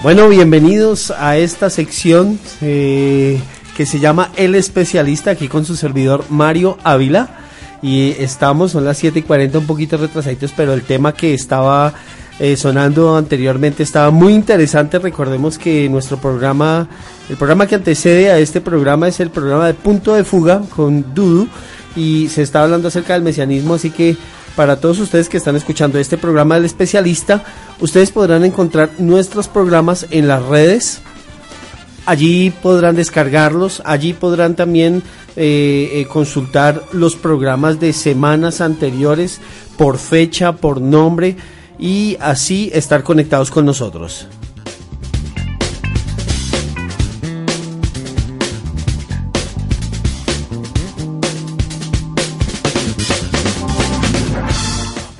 Bueno, bienvenidos a esta sección eh, que se llama El Especialista, aquí con su servidor Mario Ávila. Y estamos, son las 7 y 40, un poquito retrasaditos, pero el tema que estaba eh, sonando anteriormente estaba muy interesante. Recordemos que nuestro programa, el programa que antecede a este programa es el programa de Punto de Fuga con Dudu. Y se está hablando acerca del mesianismo, así que para todos ustedes que están escuchando este programa del especialista, ustedes podrán encontrar nuestros programas en las redes. Allí podrán descargarlos, allí podrán también eh, eh, consultar los programas de semanas anteriores por fecha, por nombre y así estar conectados con nosotros.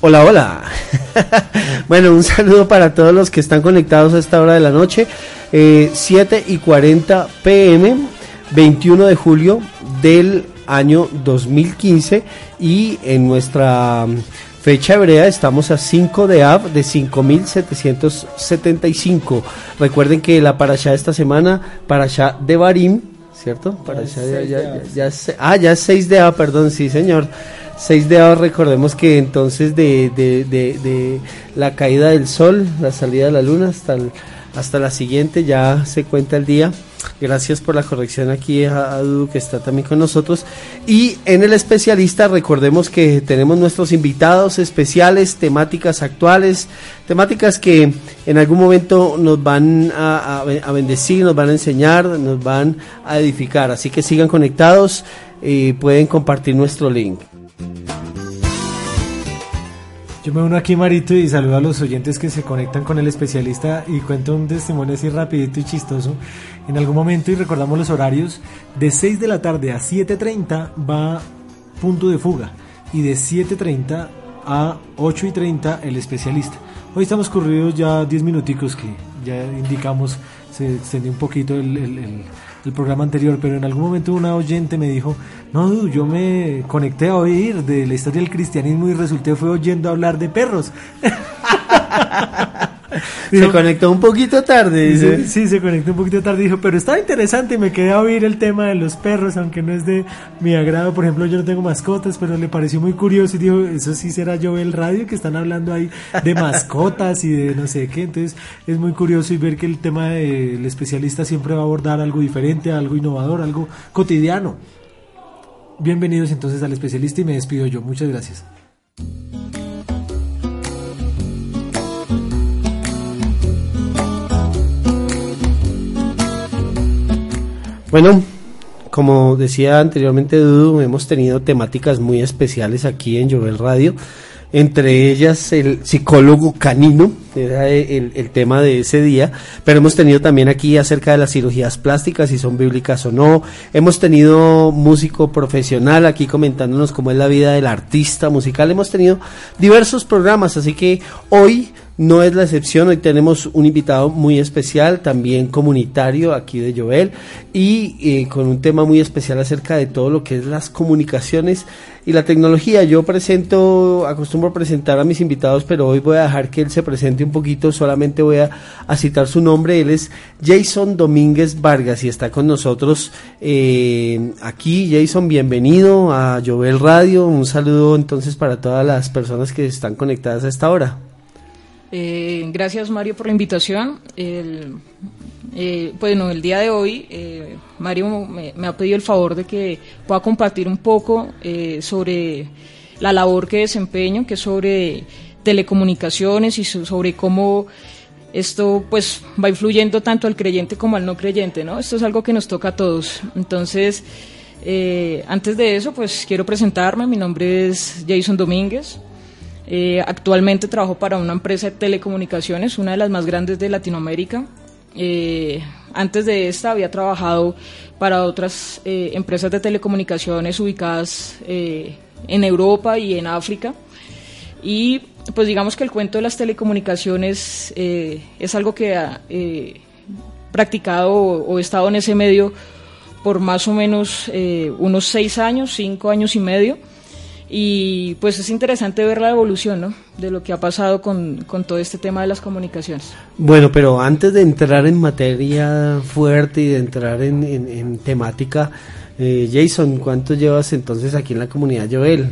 Hola, hola. bueno, un saludo para todos los que están conectados a esta hora de la noche. 7 eh, y 40 pm, 21 de julio del año 2015. Y en nuestra fecha hebrea estamos a 5 de Av de 5775. Recuerden que la parasha de esta semana, parasha de Barim, ¿cierto? Parasha ya, ya, ya, ah, ya es 6 de Av, perdón, sí, señor. 6 de recordemos que entonces de, de, de, la caída del sol, la salida de la luna hasta, hasta la siguiente ya se cuenta el día. Gracias por la corrección aquí a, Dudu que está también con nosotros. Y en el especialista recordemos que tenemos nuestros invitados especiales, temáticas actuales, temáticas que en algún momento nos van a, a bendecir, nos van a enseñar, nos van a edificar. Así que sigan conectados y pueden compartir nuestro link. Yo me uno aquí, Marito, y saludo a los oyentes que se conectan con el especialista y cuento un testimonio así rapidito y chistoso. En algún momento, y recordamos los horarios, de 6 de la tarde a 7.30 va punto de fuga y de 7.30 a 8.30 el especialista. Hoy estamos corridos ya 10 minuticos que ya indicamos, se extendió un poquito el el programa anterior, pero en algún momento una oyente me dijo, no, yo me conecté a oír de la historia del cristianismo y resulté fue oyendo hablar de perros. se conectó un poquito tarde, dice. Sí, se conectó un poquito tarde. Dijo, pero estaba interesante y me quedé a oír el tema de los perros, aunque no es de mi agrado. Por ejemplo, yo no tengo mascotas, pero le pareció muy curioso y dijo, eso sí será yo el radio que están hablando ahí de mascotas y de no sé qué. Entonces, es muy curioso y ver que el tema del especialista siempre va a abordar algo diferente, algo innovador, algo cotidiano. Bienvenidos entonces al especialista y me despido yo. Muchas gracias. Bueno, como decía anteriormente Dudu, hemos tenido temáticas muy especiales aquí en Jovel Radio, entre ellas el psicólogo canino, era el, el, tema de ese día, pero hemos tenido también aquí acerca de las cirugías plásticas, si son bíblicas o no, hemos tenido músico profesional aquí comentándonos cómo es la vida del artista musical, hemos tenido diversos programas, así que hoy no es la excepción, hoy tenemos un invitado muy especial, también comunitario aquí de Joel, y eh, con un tema muy especial acerca de todo lo que es las comunicaciones y la tecnología. Yo presento, acostumbro presentar a mis invitados, pero hoy voy a dejar que él se presente un poquito, solamente voy a, citar su nombre, él es Jason Domínguez Vargas y está con nosotros eh, aquí. Jason, bienvenido a Jovel Radio, un saludo entonces para todas las personas que están conectadas a esta hora. Eh, gracias Mario por la invitación. El, eh, bueno, el día de hoy eh, Mario me, ha pedido el favor de que pueda compartir un poco sobre la labor que desempeño, que es sobre telecomunicaciones y sobre cómo esto pues va influyendo tanto al creyente como al no creyente, ¿no? Esto es algo que nos toca a todos. Entonces, eh, antes de eso, pues quiero presentarme. Mi nombre es Jason Domínguez. Eh, actualmente trabajo para una empresa de telecomunicaciones, una de las más grandes de Latinoamérica. Eh, antes de esta había trabajado para otras empresas de telecomunicaciones ubicadas en Europa y en África. Y pues digamos que el cuento de las telecomunicaciones eh, es algo que ha eh, practicado o, estado en ese medio por más o menos eh, unos seis años, cinco años y medio. Y pues es interesante ver la evolución ¿no? de lo que ha pasado con, con, todo este tema de las comunicaciones. Bueno, pero antes de entrar en materia fuerte y de entrar en, en temática, Jason, ¿cuánto llevas entonces aquí en la comunidad Joel?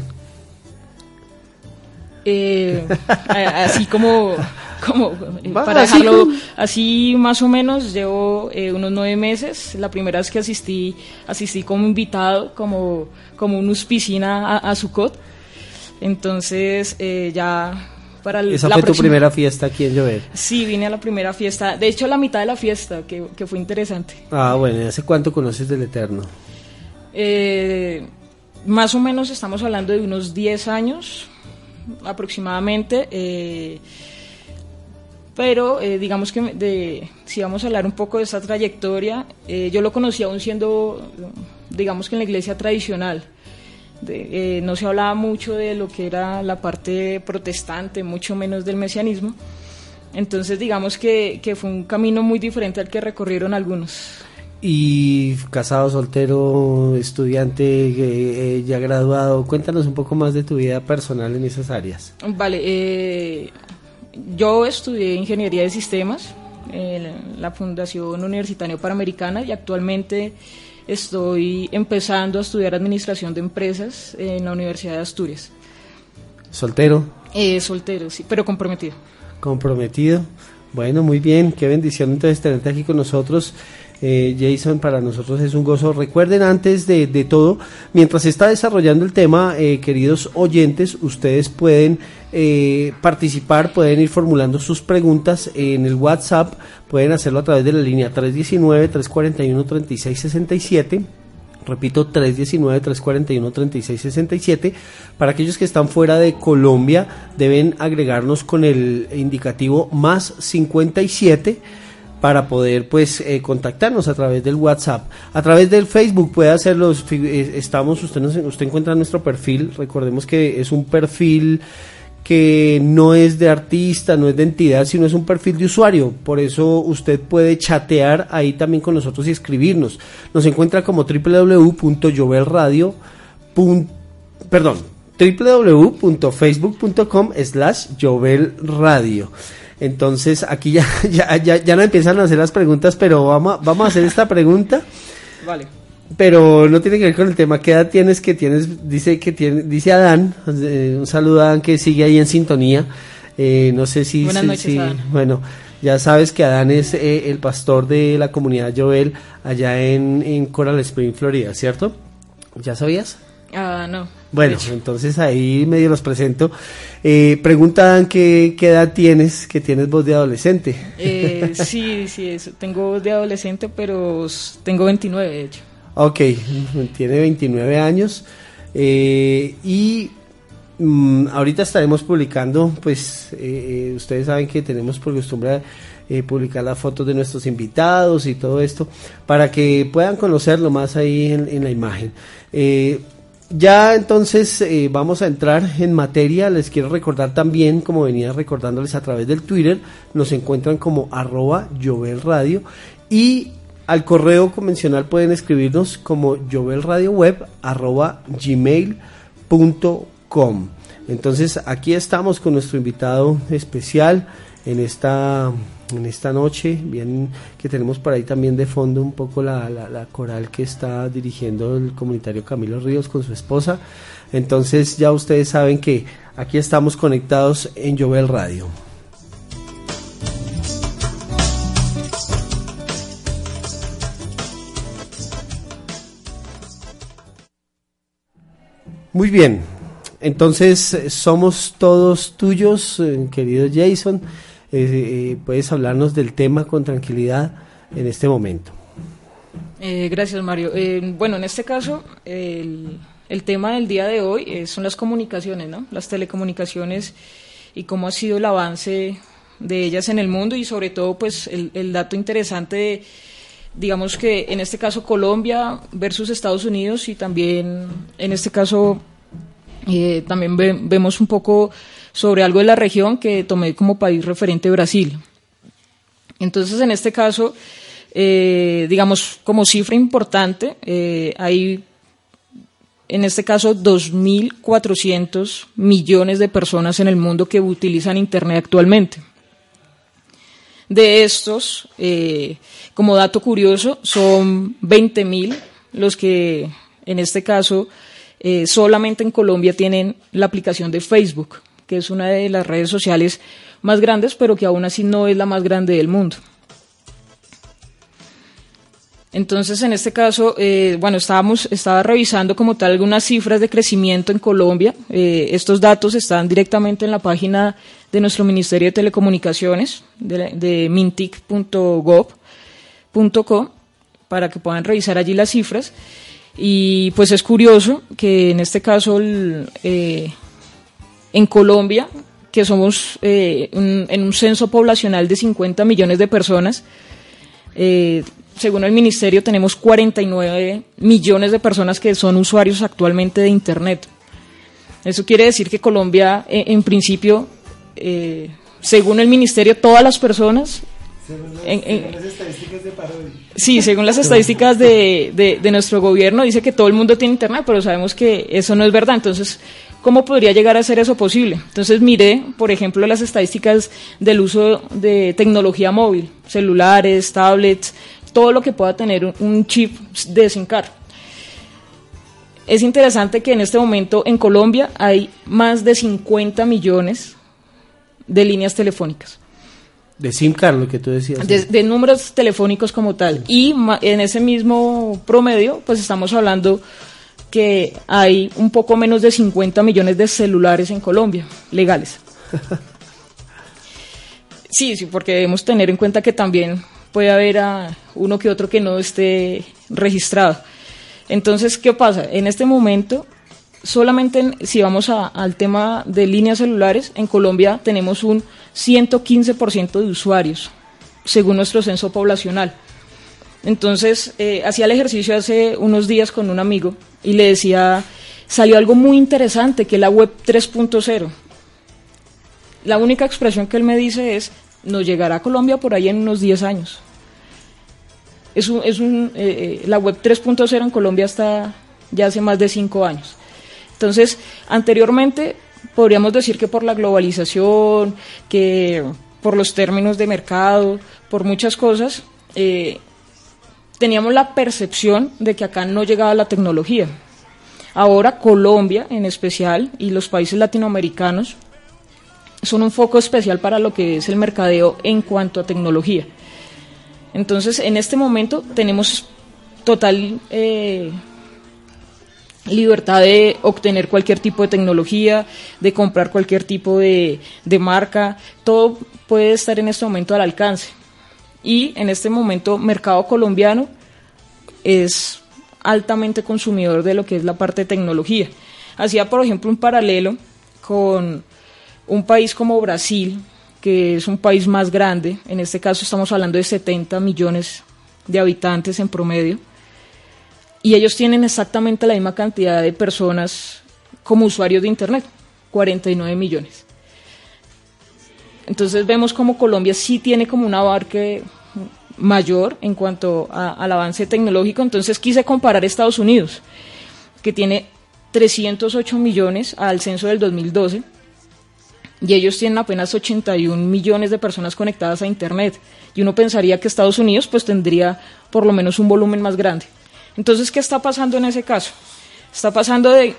Eh, así como, como eh, para dejarlo así más o menos, llevo eh, unos nueve meses. La primera vez que asistí, asistí como invitado, como, como un a, a Sucot. Entonces, ya para el, ¿Esa fue tu primera fiesta aquí en Llover? Sí, vine a la primera fiesta. De hecho, a la mitad de la fiesta, que, que fue interesante. Ah, bueno, ¿y hace cuánto conoces del Eterno? más o menos estamos hablando de unos 10 años aproximadamente. Eh, pero eh, digamos que de, si vamos a hablar un poco de esa trayectoria, eh, yo lo conocí aún siendo, digamos que en la iglesia tradicional. no se hablaba mucho de lo que era la parte protestante, mucho menos del mesianismo. Entonces digamos que, que fue un camino muy diferente al que recorrieron algunos. Y casado, soltero, estudiante, eh, ya graduado, cuéntanos un poco más de tu vida personal en esas áreas. Vale, eh, yo estudié Ingeniería de Sistemas en la Fundación Universitaria Panamericana y actualmente estoy empezando a estudiar Administración de Empresas en la Universidad de Asturias. ¿Soltero? Eh, soltero, sí, pero comprometido. Comprometido. Bueno, muy bien, qué bendición entonces tenerte aquí con nosotros. Eh, Jason, para nosotros es un gozo. Recuerden antes de, todo, mientras se está desarrollando el tema, eh, queridos oyentes, ustedes pueden eh, participar, pueden ir formulando sus preguntas en el WhatsApp, pueden hacerlo a través de la línea 319-341-3667. Repito, 319-341-3667. Para aquellos que están fuera de Colombia, deben agregarnos con el indicativo más 57 para poder pues eh, contactarnos a través del WhatsApp, a través del Facebook puede hacerlo, eh, estamos, usted, usted encuentra nuestro perfil, recordemos que es un perfil que no es de artista, no es de entidad, sino es un perfil de usuario. Por eso usted puede chatear ahí también con nosotros y escribirnos. Nos encuentra como www.jovelradio. Perdón, www.facebook.com slash jovelradio. Entonces aquí ya, ya, ya, ya no empiezan a hacer las preguntas, pero vamos, vamos a hacer esta pregunta. Vale. Pero no tiene que ver con el tema. ¿Qué edad tienes que tienes? Dice que tiene, dice Adán, eh, un saludo a Adán que sigue ahí en sintonía. Eh, no sé si, Buenas noches, Adán. bueno, ya sabes que Adán es eh, el pastor de la comunidad Joel allá en, en Coral Spring, Florida, ¿cierto? ¿Ya sabías? Ah, no. Bueno, entonces ahí medio los presento. Eh, preguntan qué, edad tienes, que tienes voz de adolescente. Eh, sí, sí, tengo voz de adolescente, pero tengo 29 de hecho. Ok, tiene 29 años. Eh, y mm, ahorita estaremos publicando, pues eh, ustedes saben que tenemos por costumbre publicar las fotos de nuestros invitados y todo esto, para que puedan conocerlo más ahí en, la imagen. Ya entonces eh, vamos a entrar en materia. Les quiero recordar también, como venía recordándoles a través del Twitter, nos encuentran como arroba Radio y al correo convencional pueden escribirnos como gmail.com. Entonces aquí estamos con nuestro invitado especial en esta en esta noche, bien que tenemos por ahí también de fondo un poco la, la, coral que está dirigiendo el comunitario Camilo Ríos con su esposa. Entonces ya ustedes saben que aquí estamos conectados en Jovel Radio. Muy bien, entonces somos todos tuyos, eh, querido Jason. Eh, puedes hablarnos del tema con tranquilidad en este momento. gracias, Mario. bueno, en este caso, el, el, tema del día de hoy son las comunicaciones, ¿no? Las telecomunicaciones y cómo ha sido el avance de ellas en el mundo y sobre todo, pues, el, el dato interesante de digamos que en este caso Colombia versus Estados Unidos y también en este caso eh, también vemos un poco sobre algo de la región que tomé como país referente Brasil. Entonces, en este caso, eh, digamos, como cifra importante, eh, hay, en este caso, 2.400 millones de personas en el mundo que utilizan Internet actualmente. De estos, eh, como dato curioso, son 20.000 los que, en este caso, eh, solamente en Colombia tienen la aplicación de Facebook, que es una de las redes sociales más grandes, pero que aún así no es la más grande del mundo. Entonces, en este caso, eh, bueno, estábamos, estaba revisando como tal algunas cifras de crecimiento en Colombia. Eh, estos datos están directamente en la página de nuestro Ministerio de Telecomunicaciones, de, mintic.gov.co, para que puedan revisar allí las cifras. Y pues es curioso que en este caso eh, en Colombia, que somos en un censo poblacional de 50 millones de personas, eh, según el ministerio, tenemos 49 millones de personas que son usuarios actualmente de Internet. Eso quiere decir que Colombia, eh, en principio, eh, según el ministerio, todas las personas... Según las, estadísticas de Sí, según las estadísticas de, de, nuestro gobierno, dice que todo el mundo tiene Internet, pero sabemos que eso no es verdad. Entonces, ¿cómo podría llegar a ser eso posible? Entonces miré, por ejemplo, las estadísticas del uso de tecnología móvil, celulares, tablets, todo lo que pueda tener un chip de SIM card. Es interesante que en este momento en Colombia hay más de 50 millones de líneas telefónicas. De SIM card, lo que tú decías. De, números telefónicos como tal. Y en ese mismo promedio, pues estamos hablando que hay un poco menos de 50 millones de celulares en Colombia, legales. sí, sí, porque debemos tener en cuenta que también puede haber a uno que otro que no esté registrado. Entonces, ¿qué pasa? En este momento, solamente si vamos al tema de líneas celulares, en Colombia tenemos un 115% de usuarios, según nuestro censo poblacional. Entonces, eh, hacía el ejercicio hace unos días con un amigo y le decía, salió algo muy interesante, que es la web 3.0. La única expresión que él me dice es, nos llegará a Colombia por ahí en unos 10 años. Es es un, eh, eh, la web 3.0 en Colombia está ya hace más de cinco años. Entonces, anteriormente podríamos decir que por la globalización, que por los términos de mercado, por muchas cosas, eh, teníamos la percepción de que acá no llegaba la tecnología. Ahora Colombia en especial y los países latinoamericanos son un foco especial para lo que es el mercadeo en cuanto a tecnología. Entonces, en este momento tenemos total eh, libertad de obtener cualquier tipo de tecnología, de comprar cualquier tipo de, marca, todo puede estar en este momento al alcance. Y en este momento, mercado colombiano es altamente consumidor de lo que es la parte de tecnología. Hacía, por ejemplo, un paralelo con un país como Brasil, que es un país más grande, en este caso estamos hablando de 70 millones de habitantes en promedio, y ellos tienen exactamente la misma cantidad de personas como usuarios de Internet, 49 millones. Entonces vemos como Colombia sí tiene como un abarque mayor en cuanto al avance tecnológico, entonces quise comparar Estados Unidos, que tiene 308 millones al censo del 2012, y ellos tienen apenas 81 millones de personas conectadas a Internet. Y uno pensaría que Estados Unidos pues tendría por lo menos un volumen más grande. Entonces, ¿qué está pasando en ese caso? Está pasando de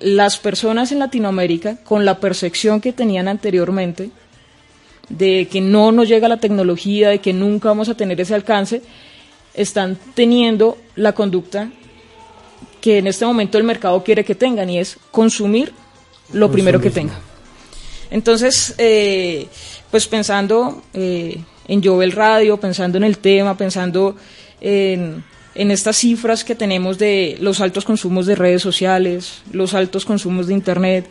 las personas en Latinoamérica con la percepción que tenían anteriormente de que no nos llega la tecnología, de que nunca vamos a tener ese alcance, están teniendo la conducta que en este momento el mercado quiere que tengan y es consumir lo primero que tenga. Entonces, eh, pues pensando eh, en Jovel Radio, pensando en el tema, pensando en, estas cifras que tenemos de los altos consumos de redes sociales, los altos consumos de Internet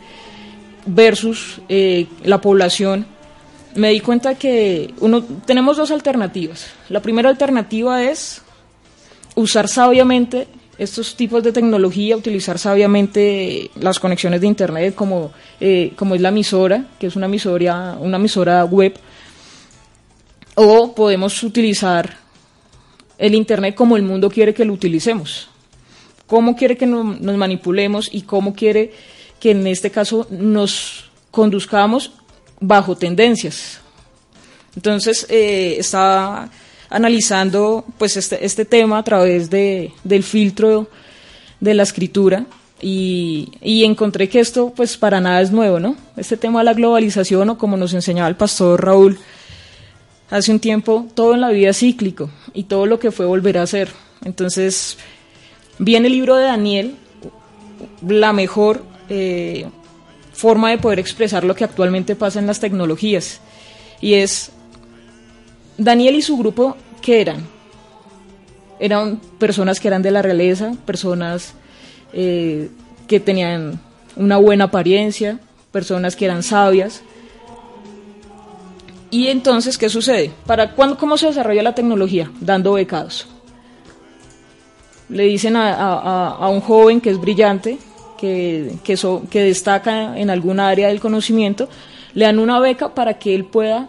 versus eh, la población, me di cuenta que uno, tenemos dos alternativas. La primera alternativa es usar sabiamente estos tipos de tecnología, utilizar sabiamente las conexiones de Internet como, eh, como es la emisora, que es una emisora, una emisora web, o podemos utilizar el Internet como el mundo quiere que lo utilicemos, cómo quiere que nos manipulemos y cómo quiere que en este caso nos conduzcamos bajo tendencias. Entonces, eh, estaba analizando pues este, este tema a través de, del filtro de la escritura y, y, encontré que esto pues para nada es nuevo, ¿no? Este tema de la globalización o como nos enseñaba el pastor Raúl hace un tiempo, todo en la vida cíclico y todo lo que fue volverá a ser. Entonces, viene el libro de Daniel, la mejor eh, forma de poder expresar lo que actualmente pasa en las tecnologías y es Daniel y su grupo, ¿qué eran? Eran personas que eran de la realeza, personas eh, que tenían una buena apariencia, personas que eran sabias. Y entonces, ¿qué sucede? ¿Para cuándo, ¿Cómo se desarrolla la tecnología? Dando becados. Le dicen a, un joven que es brillante, que, que, que destaca en alguna área del conocimiento, le dan una beca para que él pueda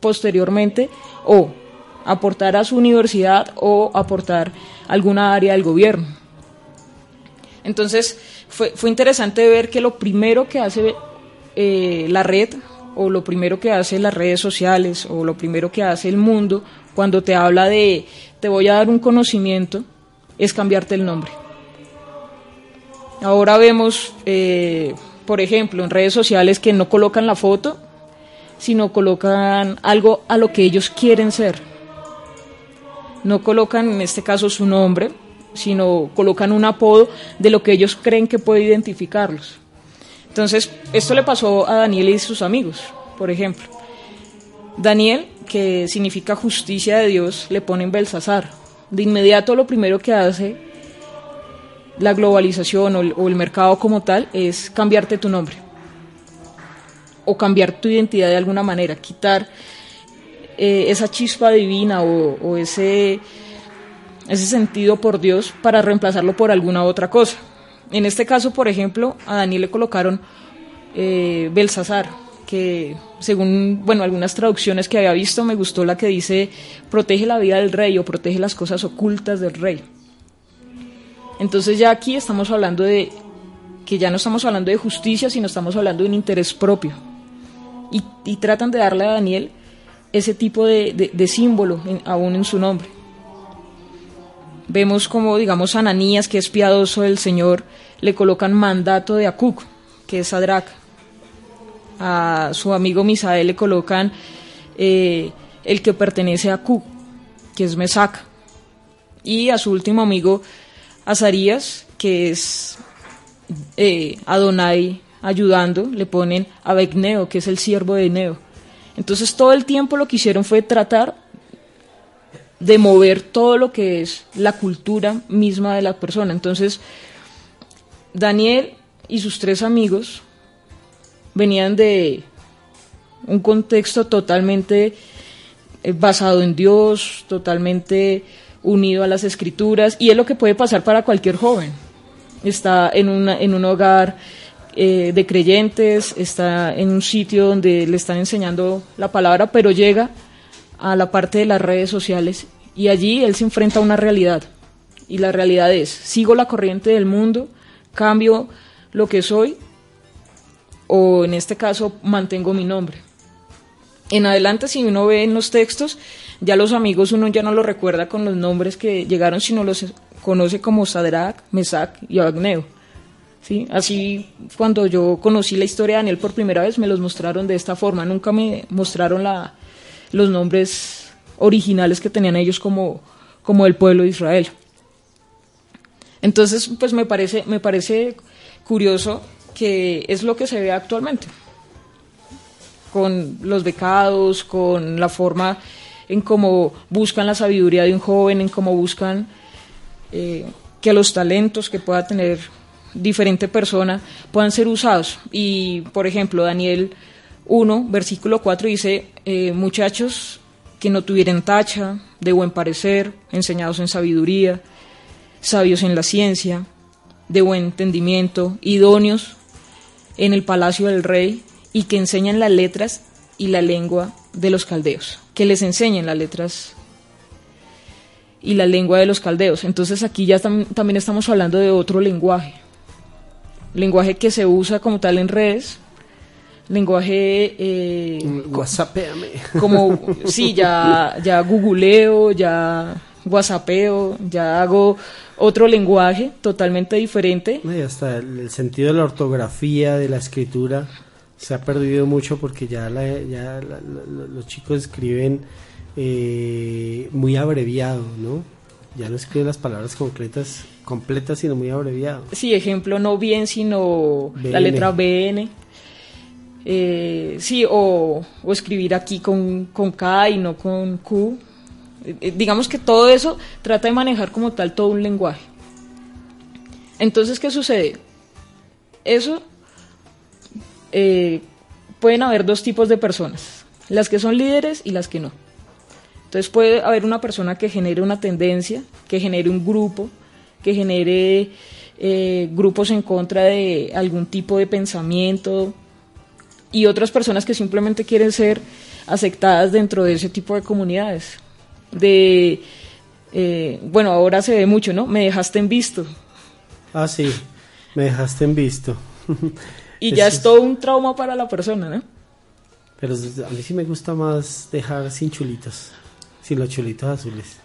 posteriormente o aportar a su universidad o aportar alguna área del gobierno. Entonces fue, fue interesante ver que lo primero que hace eh, la red o lo primero que hace las redes sociales o lo primero que hace el mundo cuando te habla de te voy a dar un conocimiento es cambiarte el nombre. Ahora vemos, eh, por ejemplo, en redes sociales que no colocan la foto, sino colocan algo a lo que ellos quieren ser. No colocan en este caso su nombre, sino colocan un apodo de lo que ellos creen que puede identificarlos. Entonces, esto le pasó a Daniel y sus amigos, por ejemplo. Daniel, que significa justicia de Dios, le ponen Belsasar. De inmediato lo primero que hace la globalización o el mercado como tal es cambiarte tu nombre o cambiar tu identidad de alguna manera, quitar eh, esa chispa divina o, ese, ese sentido por Dios para reemplazarlo por alguna otra cosa. En este caso, por ejemplo, a Daniel le colocaron eh, Belsasar, que según bueno algunas traducciones que había visto me gustó la que dice protege la vida del rey o protege las cosas ocultas del rey. Entonces ya aquí estamos hablando de que ya no estamos hablando de justicia, sino estamos hablando de un interés propio y, tratan de darle a Daniel ese tipo de, símbolo aún en su nombre. Vemos como, digamos, Ananías, que es piadoso del Señor, le colocan mandato de Acuc, que es Sadrach. A su amigo Misael le colocan eh, el que pertenece a Acuc, que es Mesac. Y a su último amigo Azarías, que es eh, Adonai ayudando, le ponen a Begneo, que es el siervo de Neo. Entonces todo el tiempo lo que hicieron fue tratar de mover todo lo que es la cultura misma de la persona. Entonces, Daniel y sus tres amigos venían de un contexto totalmente eh, basado en Dios, totalmente unido a las escrituras, y es lo que puede pasar para cualquier joven. Está en, una, en un hogar eh, de creyentes, está en un sitio donde le están enseñando la palabra, pero llega a la parte de las redes sociales y allí él se enfrenta a una realidad. Y la realidad es, sigo la corriente del mundo, cambio lo que soy o en este caso mantengo mi nombre. En adelante, si uno ve en los textos, ya los amigos uno ya no los recuerda con los nombres que llegaron, sino los conoce como Sadrach, Mesach y Abednego. ¿sí? Así cuando yo conocí la historia de Daniel por primera vez me los mostraron de esta forma, nunca me mostraron la, los nombres originales que tenían ellos como, como el pueblo de Israel. Entonces, pues me parece, me parece curioso que es lo que se ve actualmente, con los becados, con la forma en cómo buscan la sabiduría de un joven, en cómo buscan eh, que los talentos que pueda tener diferente persona puedan ser usados. Y, por ejemplo, Daniel 1, versículo 4 dice, eh, muchachos que no tuvieran tacha, de buen parecer, enseñados en sabiduría, sabios en la ciencia, de buen entendimiento, idóneos en el palacio del rey y que enseñan las letras y la lengua de los caldeos, que les enseñen las letras y la lengua de los caldeos. Entonces aquí ya también estamos hablando de otro lenguaje, lenguaje que se usa como tal en redes, lenguaje eh, como sí ya ya googleo ya whatsappeo ya hago otro lenguaje totalmente diferente. Y hasta el, sentido de la ortografía de la escritura se ha perdido mucho porque ya ya los chicos escriben eh, muy abreviado no ya no escriben las palabras concretas completas sino muy abreviado. Sí ejemplo no bien sino la letra BN eh, sí, o, escribir aquí con, con, K y no con Q. Eh, eh, digamos que todo eso trata de manejar como tal todo un lenguaje. Entonces, ¿qué sucede? Eso pueden haber dos tipos de personas, las que son líderes y las que no. Entonces puede haber una persona que genere una tendencia, que genere un grupo, que genere grupos en contra de algún tipo de pensamiento, y otras personas que simplemente quieren ser aceptadas dentro de ese tipo de comunidades. De, eh, bueno, ahora se ve mucho, ¿no? Me dejaste en visto. Ah, sí, me dejaste en visto. y ya es todo un trauma para la persona, ¿no? Pero a mí sí me gusta más dejar sin chulitos, sin los chulitos azules.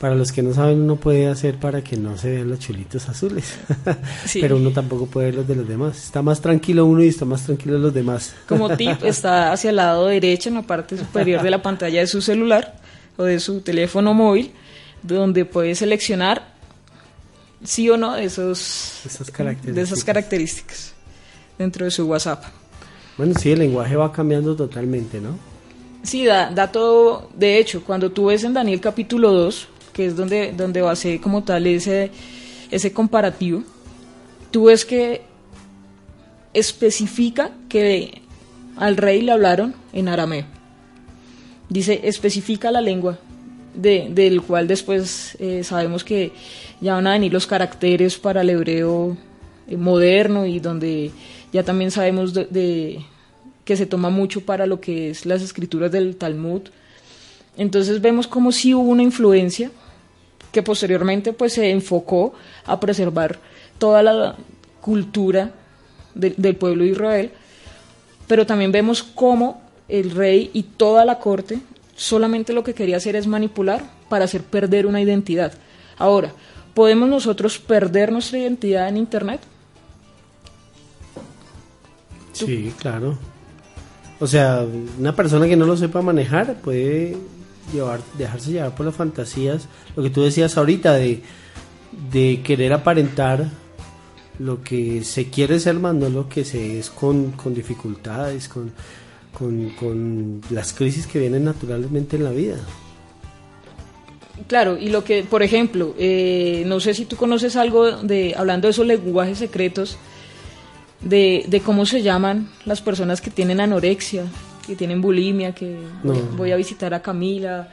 Para los que no saben, uno puede hacer para que no se vean los chulitos azules. Pero uno tampoco puede ver los de los demás. Está más tranquilo uno y está más tranquilo los demás. Como tip, está hacia el lado derecho, en la parte superior de la pantalla de su celular o de su teléfono móvil, donde puede seleccionar sí o no de, esos, esas características. de esas características dentro de su WhatsApp. Bueno, sí, el lenguaje va cambiando totalmente, ¿no? Sí, da, da todo. De hecho, cuando tú ves en Daniel capítulo 2, que es donde, donde ser como tal ese, ese comparativo, tú ves que especifica que al rey le hablaron en arameo. Dice, especifica la lengua, de, del cual después eh, sabemos que ya van a venir los caracteres para el hebreo eh, moderno y donde ya también sabemos de, que se toma mucho para lo que es las escrituras del Talmud. Entonces vemos como si hubo una influencia que posteriormente pues se enfocó a preservar toda la cultura del pueblo de Israel, pero también vemos cómo el rey y toda la corte solamente lo que quería hacer es manipular para hacer perder una identidad. Ahora, ¿podemos nosotros perder nuestra identidad en Internet? Sí, claro. O sea, una persona que no lo sepa manejar puede llevar, dejarse llevar por las fantasías, lo que tú decías ahorita de, de querer aparentar lo que se quiere ser más, no lo que se es con, con dificultades, con, con, con, las crisis que vienen naturalmente en la vida. Claro, y lo que, por ejemplo, eh, no sé si tú conoces algo de, hablando de esos lenguajes secretos, de, de cómo se llaman las personas que tienen anorexia, que tienen bulimia, que voy a visitar a Camila,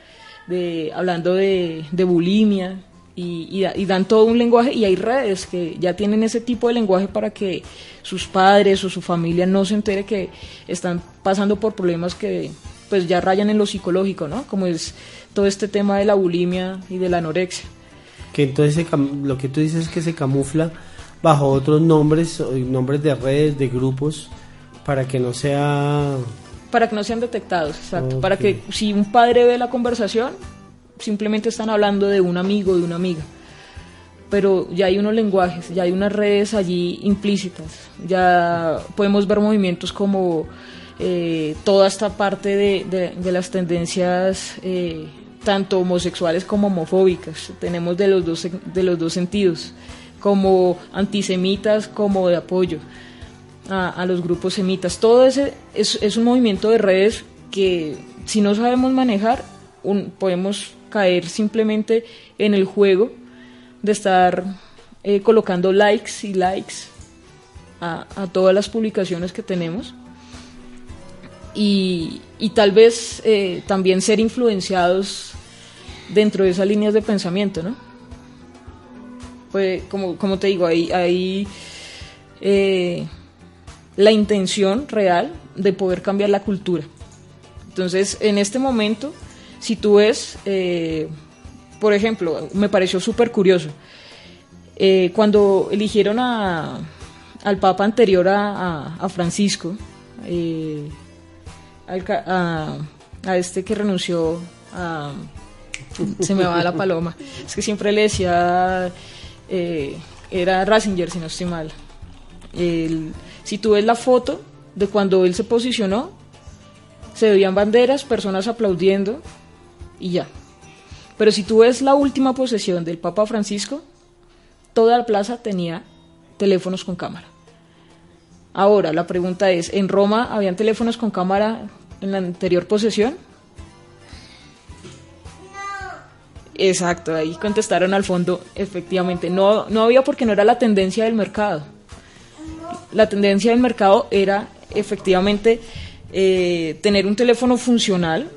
de, hablando de, bulimia, y, dan todo un lenguaje, y hay redes que ya tienen ese tipo de lenguaje para que sus padres o su familia no se entere que están pasando por problemas que pues ya rayan en lo psicológico, ¿no? Como es todo este tema de la bulimia y de la anorexia. Que entonces lo que tú dices es que se camufla bajo otros nombres, nombres de redes, de grupos, para que no sea para que no sean detectados, exacto. Para que si un padre ve la conversación, simplemente están hablando de un amigo, de una amiga. Pero ya hay unos lenguajes, ya hay unas redes allí implícitas. Ya podemos ver movimientos como eh, toda esta parte de, de, las tendencias eh, tanto homosexuales como homofóbicas. Tenemos de los dos, de los dos sentidos, como antisemitas como de apoyo. A, los grupos semitas. Todo ese es, un movimiento de redes que si no sabemos manejar, podemos caer simplemente en el juego de estar eh, colocando likes y likes a, todas las publicaciones que tenemos. Y, tal vez eh, también ser influenciados dentro de esas líneas de pensamiento, ¿no? Pues, como, como te digo, hay, hay eh, la intención real de poder cambiar la cultura. Entonces, en este momento, si tú ves, eh, por ejemplo, me pareció súper curioso, eh, cuando eligieron a, al Papa anterior a, Francisco, eh, a, este que renunció a... Se me va la paloma. Es que siempre le decía... era Ratzinger, si no estoy mal. Si tú ves la foto de cuando él se posicionó, se veían banderas, personas aplaudiendo y ya. Pero si tú ves la última posesión del Papa Francisco, toda la plaza tenía teléfonos con cámara. Ahora, la pregunta es, ¿en Roma habían teléfonos con cámara en la anterior posesión? Exacto, ahí contestaron al fondo, efectivamente, no, no había porque no era la tendencia del mercado. La tendencia del mercado era efectivamente eh, tener un teléfono funcional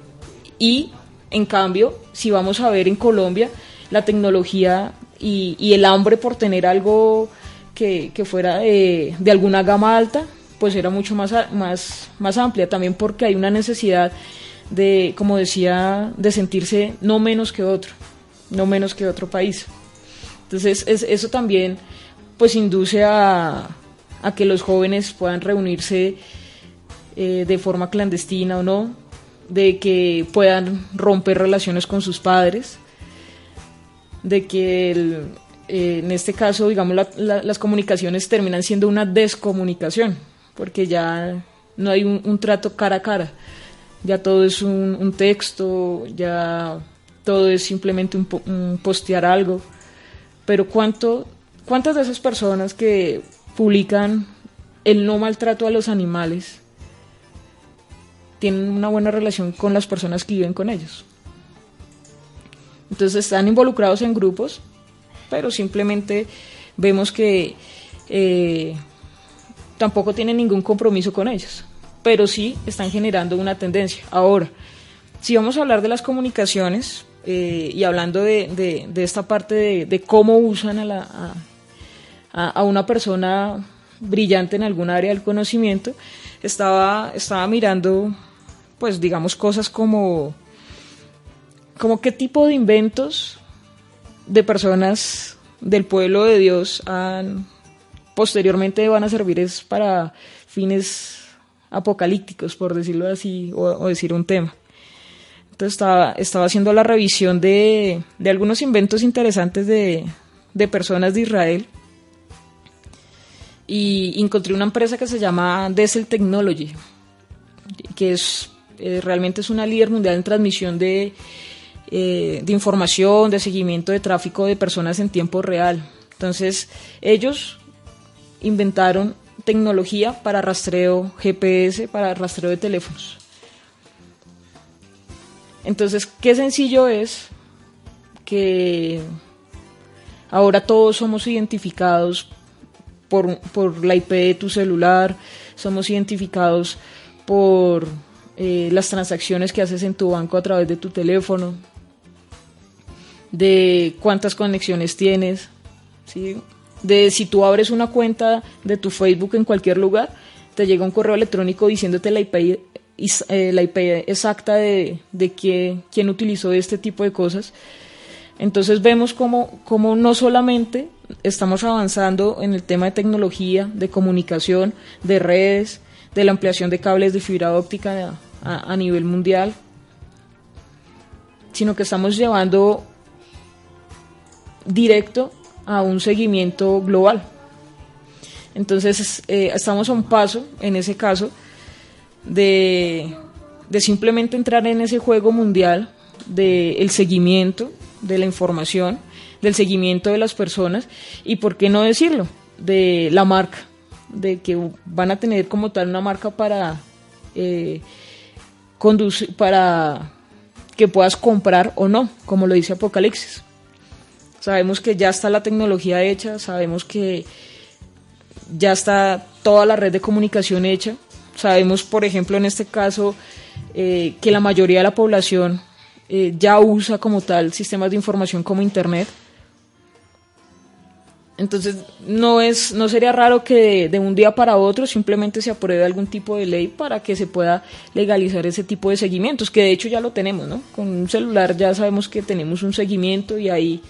y en cambio, si vamos a ver en Colombia, la tecnología y, el hambre por tener algo que, fuera de, alguna gama alta, pues era mucho más, más, más amplia, también porque hay una necesidad de, como decía, de sentirse no menos que otro, no menos que otro país. Entonces, eso también pues induce a, a que los jóvenes puedan reunirse eh, de forma clandestina o no, de que puedan romper relaciones con sus padres, de que eh, en este caso, digamos, las comunicaciones terminan siendo una descomunicación, porque ya no hay un, trato cara a cara, ya todo es un, texto, ya todo es simplemente un, postear algo, pero ¿cuánto, ¿cuántas de esas personas que publican el no maltrato a los animales tienen una buena relación con las personas que viven con ellos. Entonces están involucrados en grupos, pero simplemente vemos que eh, tampoco tienen ningún compromiso con ellos, pero sí están generando una tendencia. Ahora, si vamos a hablar de las comunicaciones eh, y hablando de, esta parte de, cómo usan a, a una persona brillante en algún área del conocimiento, estaba, estaba mirando pues digamos cosas como, como qué tipo de inventos de personas del pueblo de Dios han, posteriormente van a servir es para fines apocalípticos, por decirlo así, o, decir un tema. Entonces estaba, estaba haciendo la revisión de, de algunos inventos interesantes de, de personas de Israel y encontré una empresa que se llama Dessel Technology, que es eh, realmente es una líder mundial en transmisión de, eh, de información, de seguimiento de tráfico de personas en tiempo real. Entonces, ellos inventaron tecnología para rastreo GPS, para rastreo de teléfonos. Entonces, qué sencillo es que ahora todos somos identificados por, por la IP de tu celular, somos identificados por eh, las transacciones que haces en tu banco a través de tu teléfono, de cuántas conexiones tienes, ¿sí? de si tú abres una cuenta de tu Facebook en cualquier lugar, te llega un correo electrónico diciéndote la IP, eh, la IP exacta de, de quién utilizó este tipo de cosas. Entonces vemos como, como no solamente estamos avanzando en el tema de tecnología, de comunicación, de redes, de la ampliación de cables de fibra óptica a, nivel mundial, sino que estamos llevando directo a un seguimiento global. Entonces eh, estamos a un paso, en ese caso, de, de simplemente entrar en ese juego mundial del seguimiento de la información, del seguimiento de las personas y, por qué no decirlo, de la marca. de que van a tener como tal una marca para eh, conducir, para que puedas comprar o no, como lo dice Apocalipsis. Sabemos que ya está la tecnología hecha, sabemos que ya está toda la red de comunicación hecha. Sabemos, por ejemplo, en este caso, eh, que la mayoría de la población eh, ya usa como tal sistemas de información como Internet. Entonces, no, es, no sería raro que de, un día para otro simplemente se apruebe algún tipo de ley para que se pueda legalizar ese tipo de seguimientos, que de hecho ya lo tenemos, ¿no? Con un celular ya sabemos que tenemos un seguimiento y ahí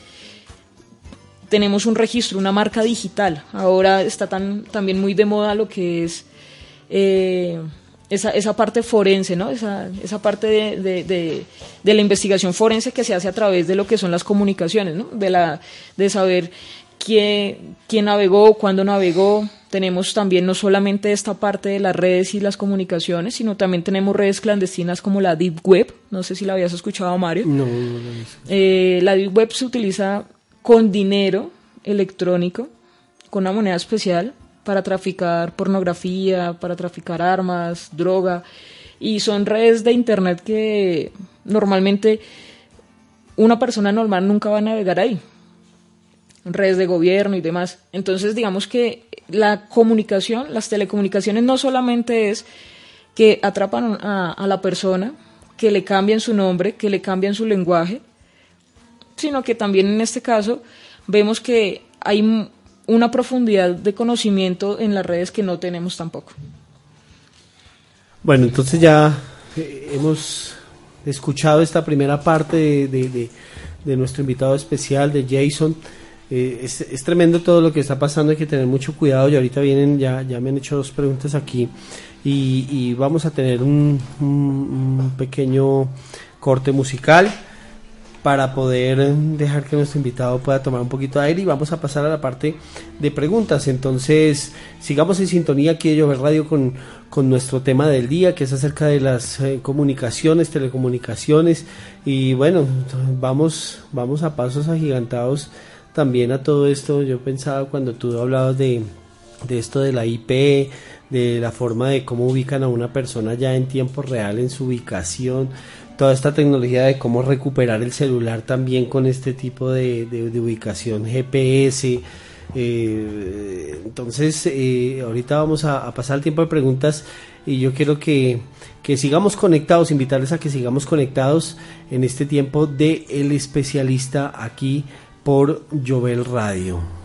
tenemos un registro, una marca digital. Ahora está tan, también muy de moda lo que es eh, esa, esa parte forense, ¿no? esa, esa parte de, de, de, la investigación forense que se hace a través de lo que son las comunicaciones, ¿no? de, la, de saber quién, quién navegó, cuándo navegó. Tenemos también no solamente esta parte de las redes y las comunicaciones, sino también tenemos redes clandestinas como la Deep Web. No sé si la habías escuchado, Mario. No, no, no. Eh, la Deep Web se utiliza con dinero electrónico, con una moneda especial para traficar pornografía, para traficar armas, droga. Y son redes de Internet que normalmente una persona normal nunca va a navegar ahí. Redes de gobierno y demás. Entonces, digamos que la comunicación, las telecomunicaciones no solamente es que atrapan a, la persona, que le cambian su nombre, que le cambian su lenguaje, sino que también en este caso vemos que hay una profundidad de conocimiento en las redes que no tenemos tampoco. Bueno, entonces ya eh, hemos escuchado esta primera parte de, de, nuestro invitado especial, de Jason. Eh, es, es, tremendo todo lo que está pasando, hay que tener mucho cuidado y ahorita vienen, ya, ya me han hecho dos preguntas aquí y, y vamos a tener un pequeño corte musical para poder dejar que nuestro invitado pueda tomar un poquito de aire y vamos a pasar a la parte de preguntas. Entonces, sigamos en sintonía aquí de Llover Radio con, con nuestro tema del día, que es acerca de las eh, comunicaciones, telecomunicaciones. Y bueno, vamos, vamos a pasos agigantados también a todo esto. Yo pensaba cuando tú hablabas de, de esto de la IP, de la forma de cómo ubican a una persona ya en tiempo real en su ubicación toda esta tecnología de cómo recuperar el celular también con este tipo de, de, ubicación GPS. Eh, entonces, eh, ahorita vamos a, pasar el tiempo de preguntas y yo quiero que, que, sigamos conectados, invitarles a que sigamos conectados en este tiempo de El Especialista aquí por Jovel Radio.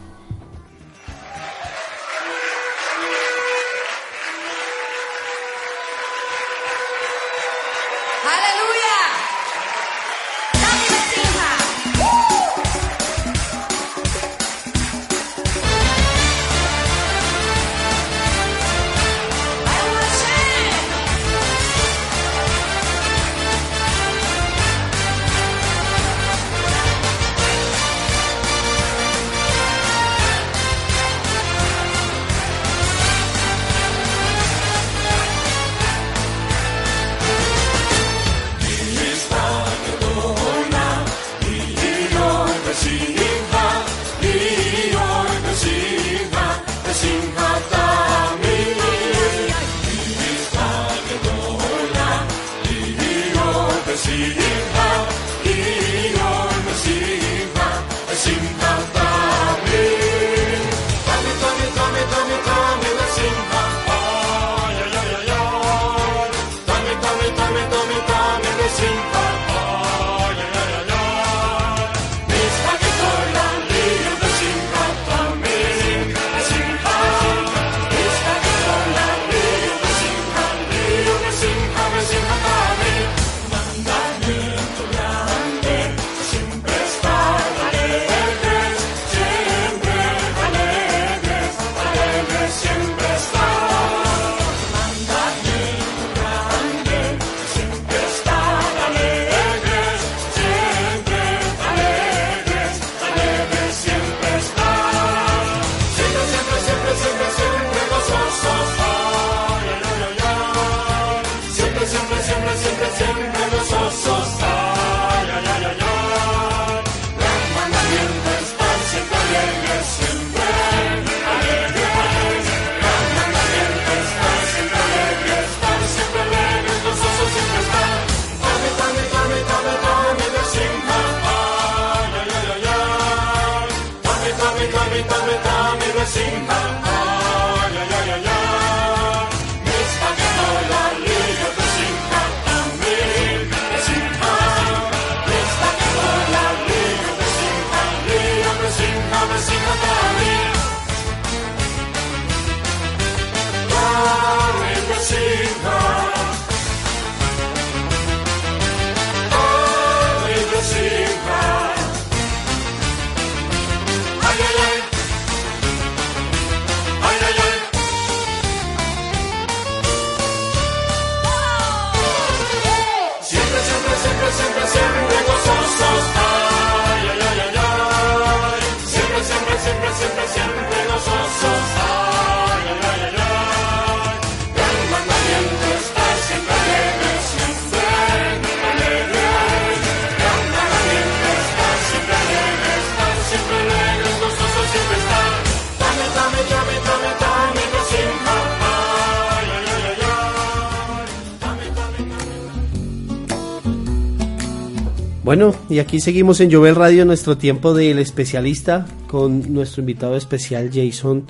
Aquí seguimos en Jovel Radio, nuestro tiempo del especialista, con nuestro invitado especial Jason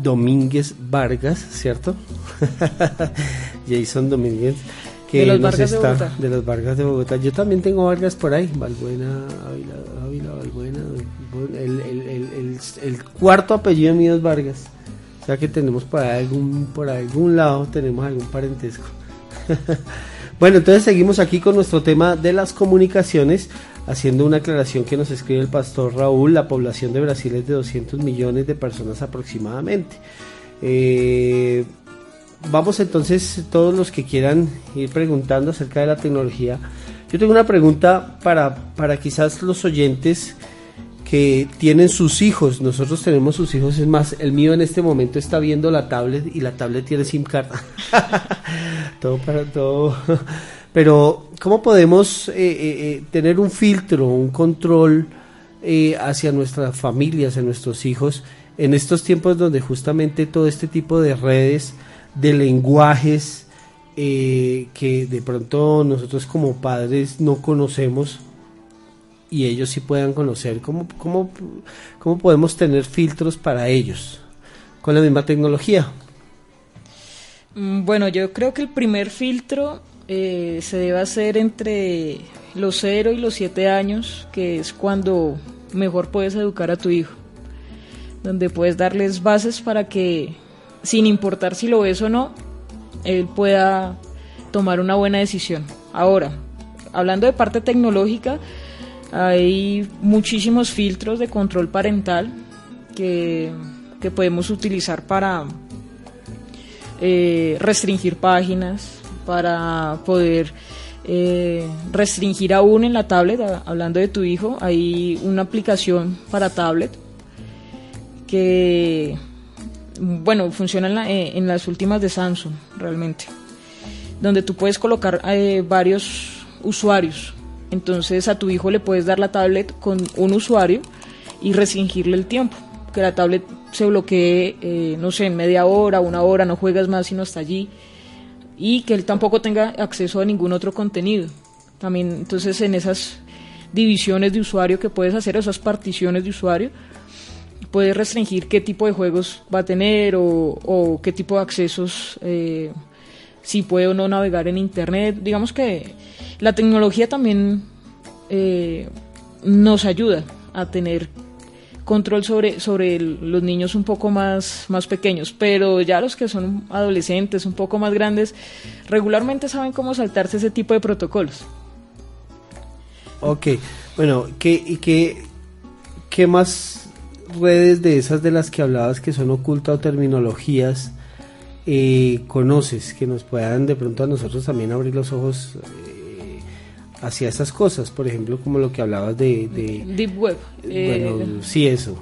Domínguez Vargas, ¿cierto? Jason Domínguez, que De los Vargas de está Bogotá. de los Vargas de Bogotá. Yo también tengo Vargas por ahí, Valbuena, Ávila, Ávila, Valbuena. El, el, el, el, cuarto apellido mío es Vargas. O sea que tenemos por algún, por algún lado tenemos algún parentesco. bueno, entonces seguimos aquí con nuestro tema de las comunicaciones, haciendo una aclaración que nos escribe el pastor Raúl. La población de Brasil es de 200 millones de personas aproximadamente. Eh, vamos entonces, todos los que quieran ir preguntando acerca de la tecnología. Yo tengo una pregunta para, para quizás los oyentes que tienen sus hijos. Nosotros tenemos sus hijos, es más, el mío en este momento está viendo la tablet y la tablet tiene SIM card. todo para todo. Pero, ¿cómo podemos eh, eh, eh, tener un filtro, un control eh, hacia nuestras familias, hacia nuestros hijos, en estos tiempos donde justamente todo este tipo de redes, de lenguajes, que de pronto nosotros como padres no conocemos y ellos sí puedan conocer, ¿cómo, cómo, cómo podemos tener filtros para ellos con la misma tecnología? Mm, Bueno, yo creo que el primer filtro eh, se debe hacer entre los 0 y los 7 años, que es cuando mejor puedes educar a tu hijo, donde puedes darles bases para que, sin importar si lo ves o no, él pueda tomar una buena decisión. Ahora, hablando de parte tecnológica, hay muchísimos filtros de control parental que, que podemos utilizar para eh, restringir páginas, para poder eh, restringir aún en la tablet, hablando de tu hijo, hay una aplicación para tablet que, bueno, funciona en, la- eh, en las últimas de Samsung, realmente, donde tú puedes colocar eh, varios usuarios. Entonces a tu hijo le puedes dar la tablet con un usuario y restringirle el tiempo. Que la tablet se bloquee, no sé, en media hora, una hora, no juegas más sino hasta allí. Y que él tampoco tenga acceso a ningún otro contenido. También, entonces, en esas divisiones de usuario que puedes hacer, esas particiones de usuario, puedes restringir qué tipo de juegos va a tener o, qué tipo de accesos, eh, si puede o no navegar en Internet. Digamos que la tecnología también eh, nos ayuda a tener control sobre, sobre los niños un poco más, más pequeños, pero ya los que son adolescentes, un poco más grandes, regularmente saben cómo saltarse ese tipo de protocolos. Ok, bueno, ¿qué, y qué, qué más redes de esas de las que hablabas que son ocultas o terminologías eh, conoces que nos puedan de pronto a nosotros también abrir los ojos eh, hacia esas cosas? Por ejemplo, como lo que hablabas de... de- Deep Web. eh, bueno, sí, eso.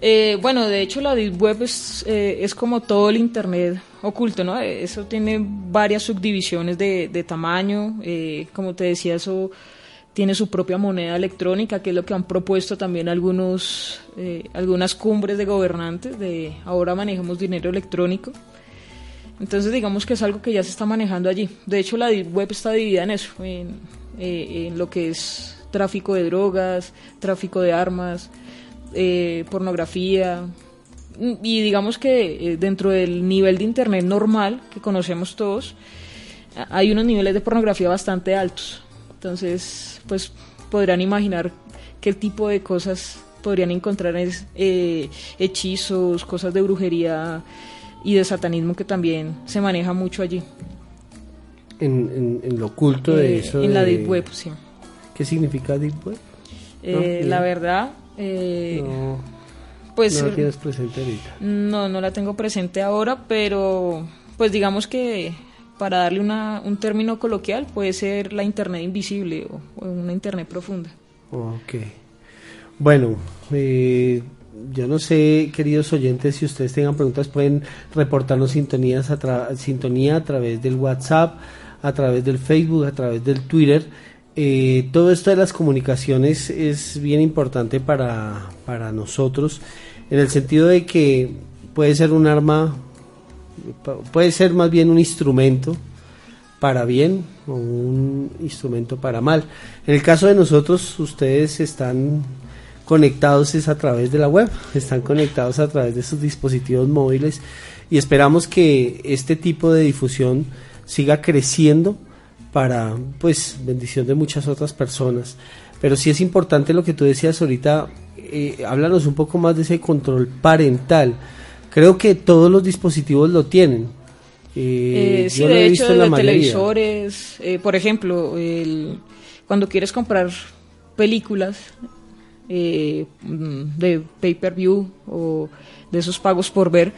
Eh, bueno, de hecho la Deep Web es, eh, es como todo el Internet oculto, ¿no? Eh, Eso tiene varias subdivisiones de, de tamaño, eh, como te decía, eso tiene su propia moneda electrónica, que es lo que han propuesto también algunos, eh, algunas cumbres de gobernantes, de ahora manejamos dinero electrónico. Entonces digamos que es algo que ya se está manejando allí. De hecho la Web está dividida en eso, en, eh, en lo que es tráfico de drogas, tráfico de armas, eh, pornografía. Y digamos que eh, dentro del nivel de Internet normal que conocemos todos, hay unos niveles de pornografía bastante altos. Entonces, pues podrán imaginar qué tipo de cosas podrían encontrar hechizos, cosas de brujería y de satanismo que también se maneja mucho allí. En, en, en lo oculto de Eh, eso. en la de- Deep Web, sí. ¿Qué significa Deep Web? Eh, la verdad, eh, No, pues no lo tienes presente ahorita. No, no la tengo presente ahora, pero pues digamos que para darle una, un término coloquial puede ser la Internet invisible o, o una Internet profunda. Ok. Bueno, eh, yo no sé, queridos oyentes, si ustedes tengan preguntas, pueden reportarnos sintonías a sintonía a través del WhatsApp, a través del Facebook, a través del Twitter. Eh, todo esto de las comunicaciones es bien importante para, para nosotros, en el sentido de que puede ser un arma, pu- puede ser más bien un instrumento para bien o un instrumento para mal. En el caso de nosotros, ustedes están conectados es a través de la web, están conectados a través de sus dispositivos móviles y esperamos que este tipo de difusión siga creciendo para pues bendición de muchas otras personas. Pero sí es importante lo que tú decías ahorita, eh, háblanos un poco más de ese control parental. Creo que todos los dispositivos lo tienen. Eh, sí, de hecho, de televisores, eh, por ejemplo, cuando quieres comprar películas eh, de pay-per-view o de esos pagos por ver,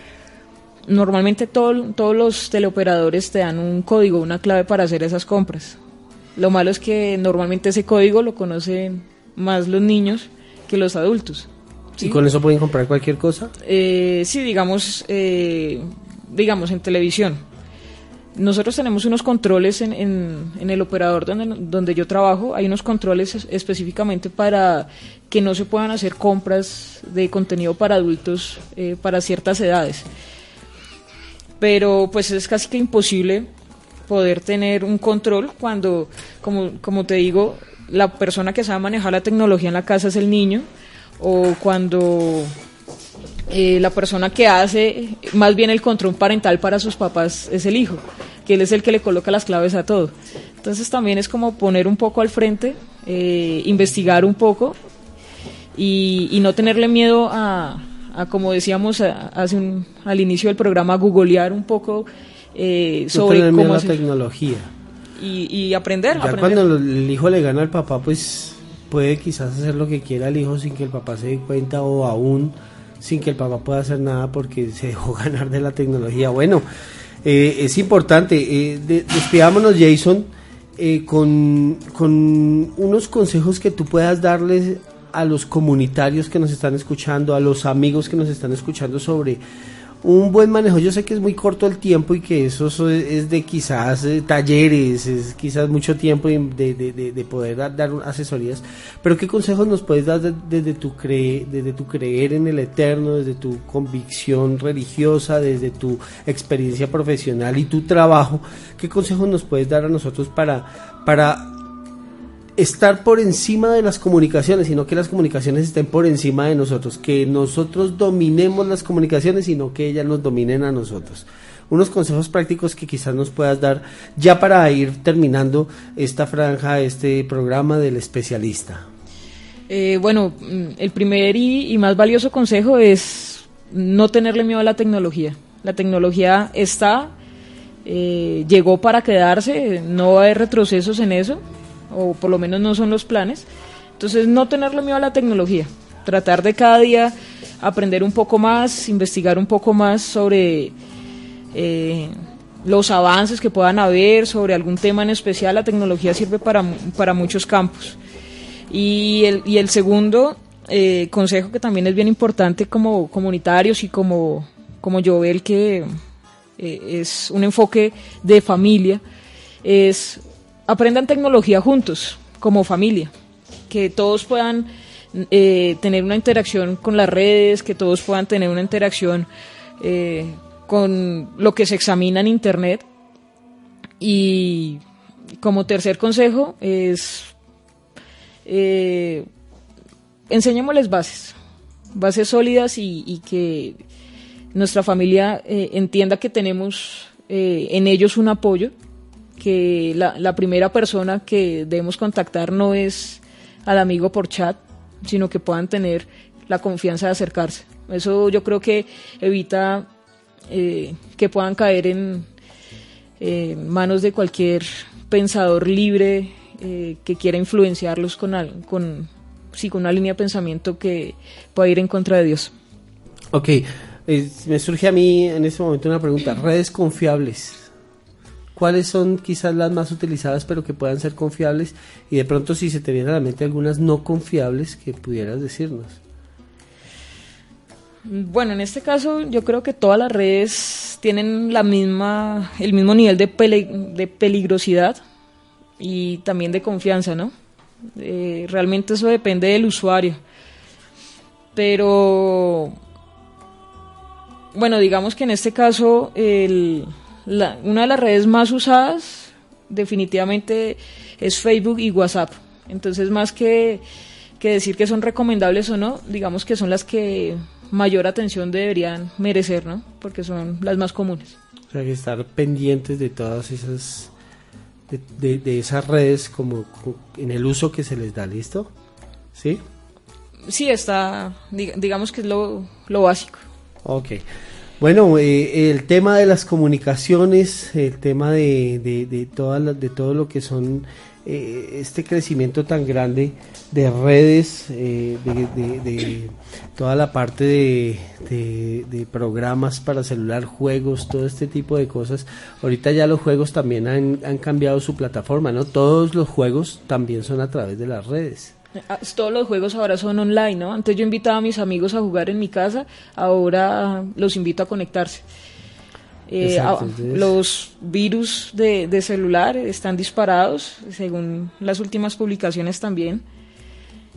normalmente todos los teleoperadores te dan un código, una clave para hacer esas compras. Lo malo es que normalmente ese código lo conocen más los niños que los adultos. ¿Y con eso pueden comprar cualquier cosa? Eh, sí, digamos, eh, digamos en televisión. Nosotros tenemos unos controles en, en, el operador donde, donde, yo trabajo, hay unos controles específicamente para que no se puedan hacer compras de contenido para adultos eh, para ciertas edades. Pero pues es casi que imposible poder tener un control cuando, como, como te digo, la persona que sabe manejar la tecnología en la casa es el niño, o cuando eh, la persona que hace más bien el control parental para sus papás es el hijo, que él es el que le coloca las claves a todo. Entonces también es como poner un poco al frente, eh, investigar un poco y, no tenerle miedo a, como decíamos hace un, al inicio del programa, googlear un poco eh, sobre cómo la tecnología. Y, aprender. Ya cuando el hijo le gana al papá, pues puede quizás hacer lo que quiera el hijo sin que el papá se dé cuenta o aún sin que el papá pueda hacer nada porque se dejó ganar de la tecnología. Bueno, eh, es importante. Eh, despidámonos, Jason, eh, con, con unos consejos que tú puedas darles a los comunitarios que nos están escuchando, a los amigos que nos están escuchando sobre un buen manejo. Yo sé que es muy corto el tiempo y que eso es de quizás eh, talleres, es quizás mucho tiempo de, de, de poder dar, asesorías, pero ¿qué consejos nos puedes dar desde tu, cre, desde tu creer en el Eterno, desde tu convicción religiosa, desde tu experiencia profesional y tu trabajo? ¿Qué consejos nos puedes dar a nosotros para, para estar por encima de las comunicaciones, sino que las comunicaciones estén por encima de nosotros, que nosotros dominemos las comunicaciones, sino que ellas nos dominen a nosotros. Unos consejos prácticos que quizás nos puedas dar ya para ir terminando esta franja, este programa del especialista. Eh, bueno, mm, el primer y, más valioso consejo es no tenerle miedo a la tecnología. La tecnología está, eh, llegó para quedarse, no haber retrocesos en eso o por lo menos no son los planes. Entonces, no tenerle miedo a la tecnología, tratar de cada día aprender un poco más, investigar un poco más sobre eh, los avances que puedan haber, sobre algún tema en especial. La tecnología sirve para, para muchos campos. Y el, y el segundo eh, consejo que también es bien importante como comunitarios y como, como yo el que eh, es un enfoque de familia, es aprendan tecnología juntos, como familia, que todos puedan eh, tener una interacción con las redes, que todos puedan tener una interacción eh, con lo que se examina en Internet. Y como tercer consejo es eh, enseñémosles bases, bases sólidas y, que nuestra familia eh, entienda que tenemos en ellos un apoyo que la, primera persona que debemos contactar no es al amigo por chat, sino que puedan tener la confianza de acercarse. Eso yo creo que evita eh, que puedan caer en manos de cualquier pensador libre eh, que quiera influenciarlos con, con, sí, con una línea de pensamiento que pueda ir en contra de Dios. Ok, me surge a mí en este momento una pregunta. Redes confiables cuáles son quizás las más utilizadas pero que puedan ser confiables y de pronto si se te vienen a la mente algunas no confiables que pudieras decirnos. Bueno, en este caso yo creo que todas las redes tienen la misma, el mismo nivel de, de peligrosidad y también de confianza, ¿no? Eh, realmente eso depende del usuario. Pero, bueno, digamos que en este caso el, una de las redes más usadas definitivamente es Facebook y WhatsApp. Entonces, más que, que decir que son recomendables o no, digamos que son las que mayor atención deberían merecer, ¿no? Porque son las más comunes. O sea, que estar pendientes de todas esas, de, de, esas redes como en el uso que se les da, ¿listo? ¿Sí? Sí, está, digamos que es lo, lo básico. Ok. Bueno, eh, el tema de las comunicaciones, el tema de, de, de, de todo lo que son eh, este crecimiento tan grande de redes, eh, de, toda la parte de, programas para celular, juegos, todo este tipo de cosas. Ahorita ya los juegos también han, han cambiado su plataforma, ¿no? Todos los juegos también son a través de las redes. Ah, todos los juegos ahora son online, ¿no? Antes yo invitaba a mis amigos a jugar en mi casa, ahora los invito a conectarse. Eh, ah, los virus de, celular están disparados, según las últimas publicaciones también.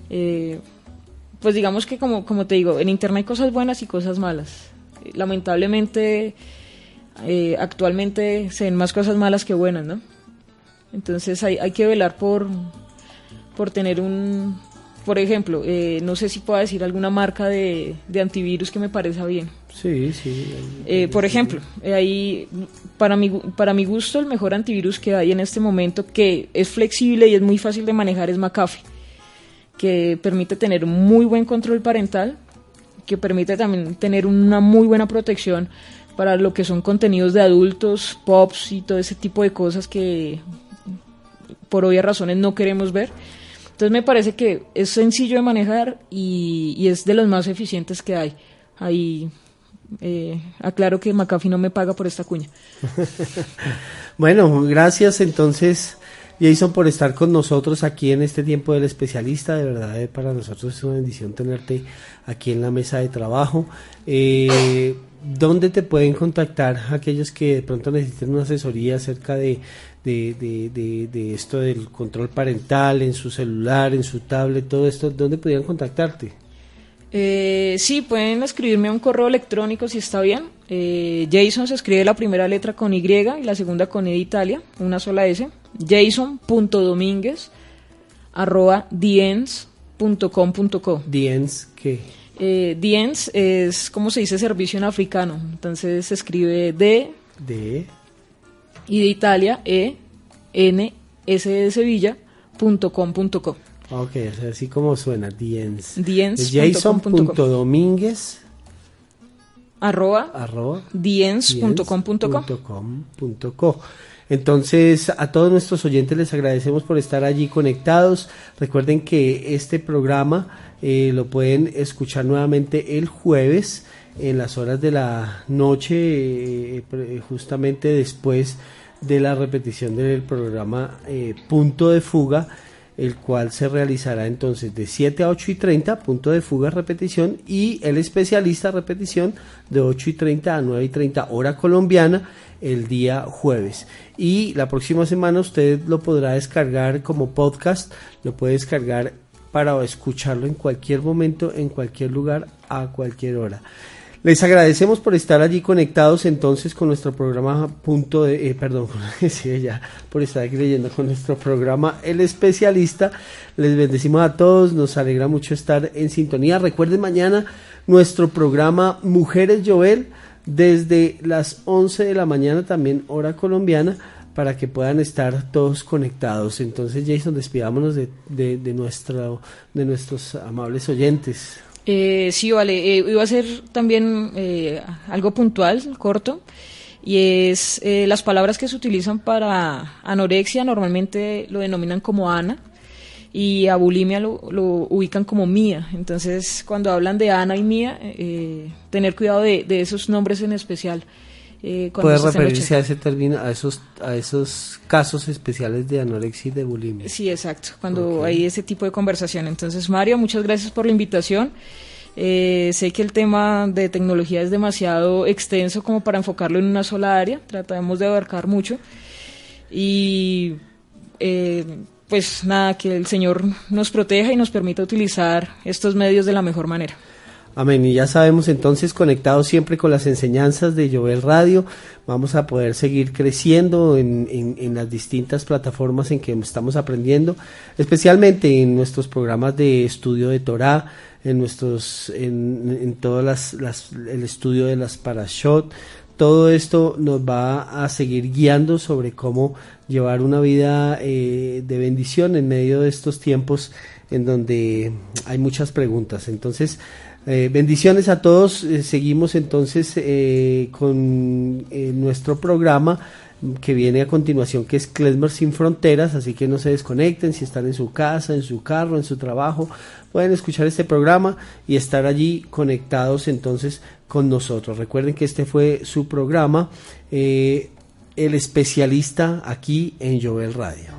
Eh, pues digamos que como, como te digo, en Internet hay cosas buenas y cosas malas. Lamentablemente, eh, actualmente se ven más cosas malas que buenas, ¿no? Entonces hay, hay que velar por, por tener un, por ejemplo, no sé si puedo decir alguna marca de, de antivirus que me parezca bien. Sí, sí. Eh, por ejemplo, eh, ahí para mi, para mi gusto el mejor antivirus que hay en este momento, que es flexible y es muy fácil de manejar, es McAfee, que permite tener muy buen control parental, que permite también tener una muy buena protección para lo que son contenidos de adultos, pops y todo ese tipo de cosas que por obvias razones no queremos ver. Entonces me parece que es sencillo de manejar y, es de los más eficientes que hay. Ahí eh, aclaro que McAfee no me paga por esta cuña. bueno, gracias entonces Jason por estar con nosotros aquí en este tiempo del especialista. De verdad, eh, para nosotros es una bendición tenerte aquí en la mesa de trabajo. Eh, ¿Dónde te pueden contactar aquellos que de pronto necesiten una asesoría acerca de, de, esto del control parental en su celular, en su tablet, todo esto? ¿Dónde podrían contactarte? Eh, sí, pueden escribirme a un correo electrónico si está bien. Eh, Jason se escribe la primera letra con Y y la segunda con E de Italia, una sola S. Jason.domínguez arroba diens.com.co. Diens, ¿qué? Eh, diens es, como se dice, servicio en africano. Entonces se escribe D. D. Y de Italia, E, N, S de. Ok, así como suena, Diens. Diens. Jason.domínguez. Arroba. Arroba. Diens.com.co. Entonces, a todos nuestros oyentes les agradecemos por estar allí conectados. Recuerden que este programa eh, lo pueden escuchar nuevamente el jueves en las horas de la noche, eh, justamente después de la repetición del programa eh, Punto de Fuga el cual se realizará entonces de 7 a 8 y 30, punto de fuga, repetición, y el especialista, repetición, de 8 y 30 a 9 y 30, hora colombiana, el día jueves. Y la próxima semana usted lo podrá descargar como podcast, lo puede descargar para escucharlo en cualquier momento, en cualquier lugar, a cualquier hora. Les agradecemos por estar allí conectados entonces con nuestro programa punto de, eh, perdón, ya, por estar aquí leyendo con nuestro programa El Especialista. Les bendecimos a todos, nos alegra mucho estar en sintonía. Recuerden mañana nuestro programa Mujeres Joel desde las 11 de la mañana también hora colombiana para que puedan estar todos conectados. Entonces Jason, despidámonos de, de, de, nuestro, de nuestros amables oyentes. Eh, sí, vale. Eh, iba a ser también eh, algo puntual, corto, y es eh, las palabras que se utilizan para anorexia, normalmente lo denominan como Ana, y a bulimia lo, ubican como Mía. Entonces, cuando hablan de Ana y Mía, tener cuidado de esos nombres en especial. Eh, Puede referirse a ese término, a esos, a esos casos especiales de anorexia y de bulimia. Sí, exacto, cuando hay ese tipo de conversación. Entonces, Mario, muchas gracias por la invitación. Eh, sé que el tema de tecnología es demasiado extenso como para enfocarlo en una sola área, tratamos de abarcar mucho. Y eh, pues nada, que el Señor nos proteja y nos permita utilizar estos medios de la mejor manera. Amén. Y ya sabemos entonces, conectados siempre con las enseñanzas de Jovel Radio, vamos a poder seguir creciendo en, en, las distintas plataformas en que estamos aprendiendo, especialmente en nuestros programas de estudio de Torah, en nuestros, en, en todas las, el estudio de las parashot. Todo esto nos va a seguir guiando sobre cómo llevar una vida eh, de bendición en medio de estos tiempos en donde hay muchas preguntas. Entonces, eh, bendiciones a todos. Eh, seguimos entonces con nuestro programa que viene a continuación, que es Klesmer sin fronteras, así que no se desconecten si están en su casa, en su carro, en su trabajo, pueden escuchar este programa y estar allí conectados entonces con nosotros. Recuerden que este fue su programa, eh, el especialista aquí en Jovel Radio.